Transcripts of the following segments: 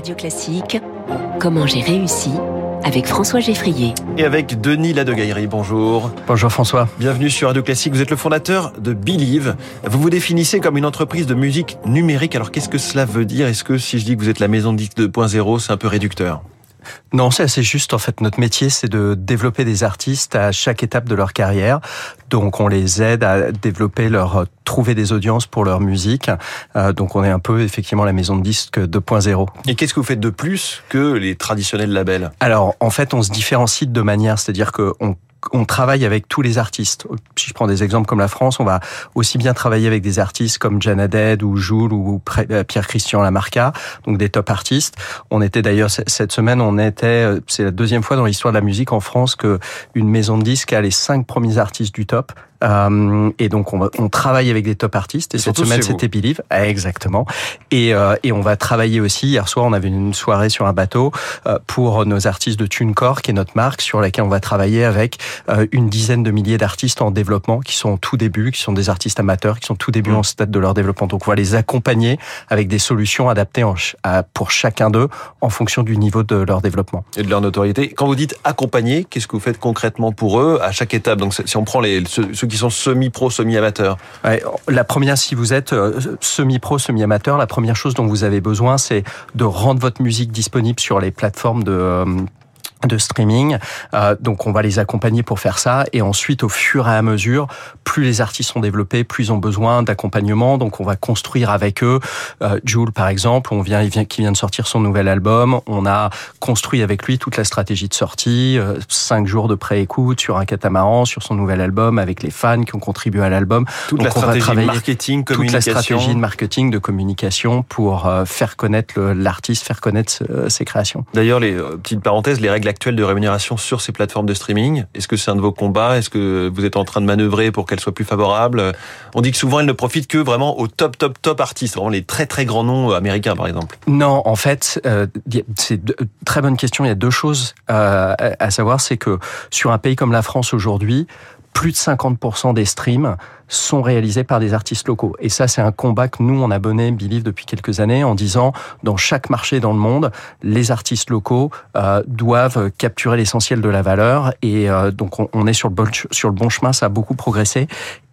Radio Classique, Comment j'ai réussi avec François Geffrier. Et avec Denis Ladegaillerie, bonjour. Bonjour François. Bienvenue sur Radio Classique. Vous êtes le fondateur de Believe. Vous vous définissez comme une entreprise de musique numérique. Alors qu'est-ce que cela veut dire? Est-ce que si je dis que vous êtes la maison de disque 2.0, c'est un peu réducteur? Non, c'est assez juste. En fait, notre métier, c'est de développer des artistes à chaque étape de leur carrière. Donc, on les aide à développer leur, trouver des audiences pour leur musique. Euh, donc, on est un peu effectivement la maison de disques 2.0. Et qu'est-ce que vous faites de plus que les traditionnels labels? Alors, en fait, on se différencie de deux manières. C'est-à-dire qu'on on travaille avec tous les artistes. Si je prends des exemples comme la France, on va aussi bien travailler avec des artistes comme Janaded ou Joule ou euh, Pierre-Christian Lamarca, donc des top artistes. On était d'ailleurs cette semaine, on était, euh, c'est la deuxième fois dans l'histoire de la musique en France que une maison de disques a les cinq premiers artistes du top. Euh, et donc on, on, travaille avec des top artistes. Et, cette semaine c'était Believe, exactement. Et, euh, et on va travailler aussi. Hier soir on avait une soirée sur un bateau euh, pour nos artistes de TuneCore, qui est notre marque, sur laquelle on va travailler avec euh, une dizaine de milliers d'artistes en développement, qui sont en tout début, qui sont des artistes amateurs, qui sont tout début mmh. en stade de leur développement. Donc on va les accompagner avec des solutions adaptées en, à, pour chacun d'eux en fonction du niveau de leur développement et de leur notoriété. Quand vous dites accompagner, qu'est-ce que vous faites concrètement pour eux à chaque étape? Donc si on prend les ceux, ceux qui sont semi-pro, semi-amateur ouais, La première, si vous êtes euh, semi-pro, semi-amateur, la première chose dont vous avez besoin, c'est de rendre votre musique disponible sur les plateformes de euh, de streaming. Euh, donc on va les accompagner pour faire ça et ensuite au fur et à mesure, plus les artistes sont développés, plus ils ont besoin d'accompagnement. Donc on va construire avec eux. Euh, Jules par exemple, on vient, il vient, qui vient de sortir son nouvel album. On a construit avec lui toute la stratégie de sortie, euh, cinq jours de pré-écoute sur un catamaran, sur son nouvel album avec les fans qui ont contribué à l'album. Toute la stratégie de marketing, communication. Toute la stratégie de marketing, de communication pour euh, faire connaître l'artiste, faire connaître euh, ses créations. D'ailleurs, les euh, petites parenthèses, les règles actuelle de rémunération sur ces plateformes de streaming? Est-ce que c'est un de vos combats? Est-ce que vous êtes en train de manœuvrer pour qu'elles soient plus favorables? On dit que souvent elles ne profitent que vraiment aux top, top, top artistes, vraiment les très, très grands noms américains par exemple. Non, en fait, euh, c'est très bonne question. Il y a deux choses euh, à savoir, c'est que sur un pays comme la France aujourd'hui, plus de 50% des streams sont réalisés par des artistes locaux. Et ça, c'est un combat que nous, on a mené, Believe, depuis quelques années, en disant, dans chaque marché dans le monde, les artistes locaux euh, doivent capturer l'essentiel de la valeur. Et euh, donc, on, est sur le, bon, sur le bon chemin, ça a beaucoup progressé.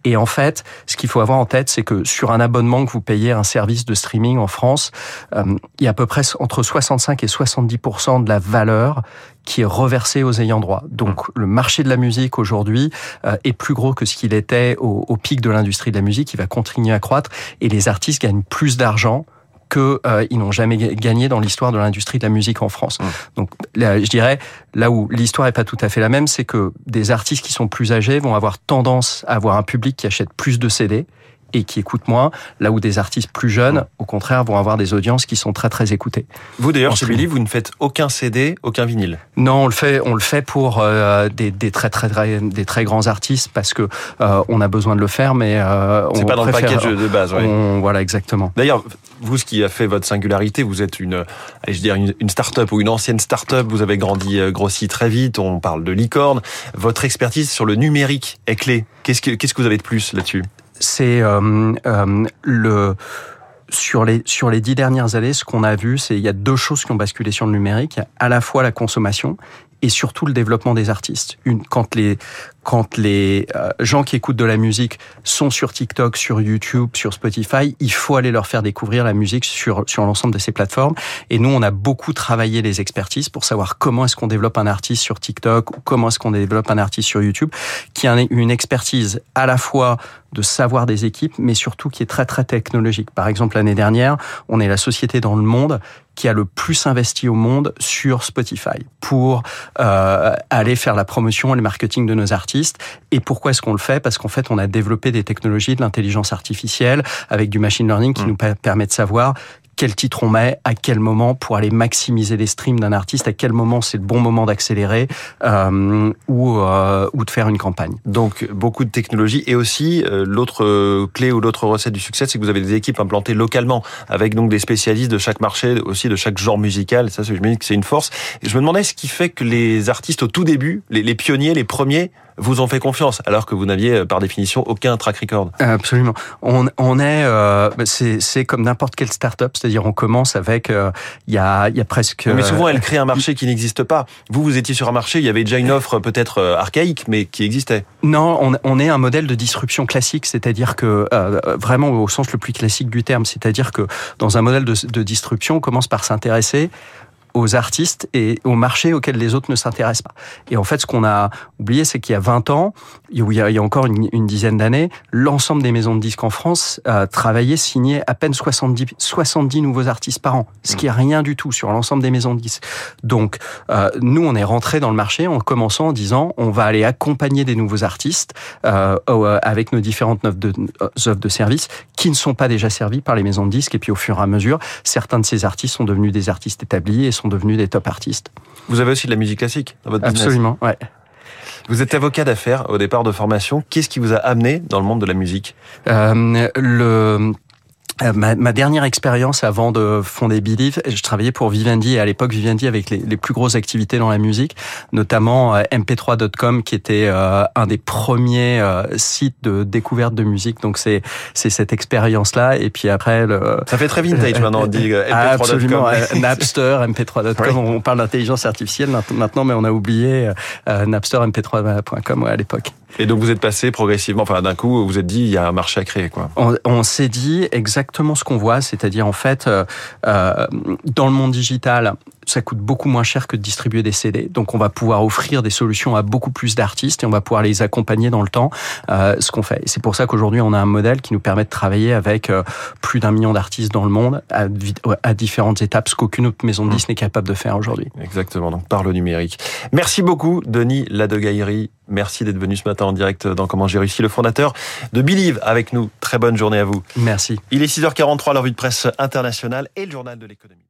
Et en fait, ce qu'il faut avoir en tête, c'est que sur un abonnement que vous payez un service de streaming en France, euh, il y a à peu près entre 65 et 70% de la valeur qui est reversée aux ayants droit. Donc le marché de la musique aujourd'hui euh, est plus gros que ce qu'il était au, au pic de l'industrie de la musique. Il va continuer à croître et les artistes gagnent plus d'argent qu'ils euh, n'ont jamais gagné dans l'histoire de l'industrie de la musique en France. Mmh. Donc, là, je dirais, là où l'histoire est pas tout à fait la même, c'est que des artistes qui sont plus âgés vont avoir tendance à avoir un public qui achète plus de CD et qui écoutent moins, là où des artistes plus jeunes, au contraire, vont avoir des audiences qui sont très très écoutées. Vous d'ailleurs, chez Billy, vous ne faites aucun CD, aucun vinyle? Non, on le fait, on le fait pour euh, des, des, très, très très des très grands artistes parce que euh, on a besoin de le faire, mais euh, c'est pas dans le package de base. Ouais. On, voilà, exactement. D'ailleurs, vous, ce qui a fait votre singularité, vous êtes une, allez, je dire une, une start-up ou une ancienne start-up. Vous avez grandi, euh, grossi très vite. On parle de licorne. Votre expertise sur le numérique est clé. Qu'est-ce que qu'est-ce que vous avez de plus là-dessus? C'est euh, euh, le sur les sur les dix dernières années, ce qu'on a vu, c'est il y a deux choses qui ont basculé sur le numérique. À la fois la consommation et surtout le développement des artistes. Une, quand les quand les euh, gens qui écoutent de la musique sont sur TikTok, sur YouTube, sur Spotify, il faut aller leur faire découvrir la musique sur sur l'ensemble de ces plateformes. Et nous, on a beaucoup travaillé les expertises pour savoir comment est-ce qu'on développe un artiste sur TikTok ou comment est-ce qu'on développe un artiste sur YouTube, qui a une expertise à la fois de savoir des équipes, mais surtout qui est très très technologique. Par exemple, l'année dernière, on est la société dans le monde qui a le plus investi au monde sur Spotify pour euh, aller faire la promotion et le marketing de nos artistes. Et pourquoi est-ce qu'on le fait? Parce qu'en fait, on a développé des technologies de l'intelligence artificielle avec du machine learning qui mmh. nous permet de savoir quel titre on met, à quel moment pour aller maximiser les streams d'un artiste, à quel moment c'est le bon moment d'accélérer euh, ou, euh, ou de faire une campagne. Donc beaucoup de technologie et aussi euh, l'autre clé ou l'autre recette du succès, c'est que vous avez des équipes implantées localement avec donc des spécialistes de chaque marché, aussi de chaque genre musical. Ça, je me dis que c'est une force. Je me demandais ce qui fait que les artistes au tout début, les pionniers, les premiers, vous ont fait confiance, alors que vous n'aviez par définition aucun track record. Absolument. On, on est, euh, c'est comme n'importe quelle start-up, c'est-à-dire on commence avec, euh, il y, a, y a presque. Mais souvent, elle crée un marché qui n'existe pas. Vous, vous étiez sur un marché, il y avait déjà une offre peut-être archaïque, mais qui existait. Non, on, on est un modèle de disruption classique, c'est-à-dire que vraiment au sens le plus classique du terme, c'est-à-dire que dans un modèle de, de disruption, on commence par s'intéresser aux artistes et aux marchés auxquels les autres ne s'intéressent pas. Et en fait, ce qu'on a oublié, c'est qu'il y a 20 ans, il y a, encore une, dizaine d'années, l'ensemble des maisons de disques en France a travaillé, signé à peine 70, 70 nouveaux artistes par an, ce qui est rien du tout sur l'ensemble des maisons de disques. Donc, euh, nous, on est rentré dans le marché en commençant en disant, on va aller accompagner des nouveaux artistes euh, avec nos différentes offres de, offres services qui ne sont pas déjà servis par les maisons de disques. Et puis, au fur et à mesure, certains de ces artistes sont devenus des artistes établis et sont devenus des top artistes. Vous avez aussi de la musique classique dans votre business Absolument, ouais. Vous êtes avocat d'affaires au départ de formation. Qu'est-ce qui vous a amené dans le monde de la musique? Euh, Le euh, Ma, ma, dernière expérience avant de fonder Believe, je travaillais pour Vivendi et à l'époque Vivendi avec les, les, plus grosses activités dans la musique, notamment euh, mp3.com qui était euh, un des premiers euh, sites de découverte de musique. Donc c'est c'est cette expérience là et puis après le ça fait très vintage maintenant on dit mp3.com. Absolument, Napster, mp3.com. Oui. On parle d'intelligence artificielle maintenant, mais on a oublié Napster, mp3.com à l'époque. Et donc vous êtes passé progressivement, enfin d'un coup, vous êtes dit il y a un marché à créer quoi. On, on s'est dit exactement ce qu'on voit, c'est-à-dire en fait euh, euh, dans le monde digital, ça coûte beaucoup moins cher que de distribuer des CD. Donc on va pouvoir offrir des solutions à beaucoup plus d'artistes et on va pouvoir les accompagner dans le temps, euh, ce qu'on fait. C'est pour ça qu'aujourd'hui on a un modèle qui nous permet de travailler avec euh, plus d'un million d'artistes dans le monde à, à, différentes étapes, ce qu'aucune autre maison de disques n'est capable de faire aujourd'hui. Exactement, donc par le numérique. Merci beaucoup Denis Ladegaillerie. Merci d'être venu ce matin en direct dans Comment j'ai réussi, le fondateur de Believe avec nous. Très bonne journée à vous. Merci. Il est 6h43, l'envie de presse internationale et le journal de l'économie.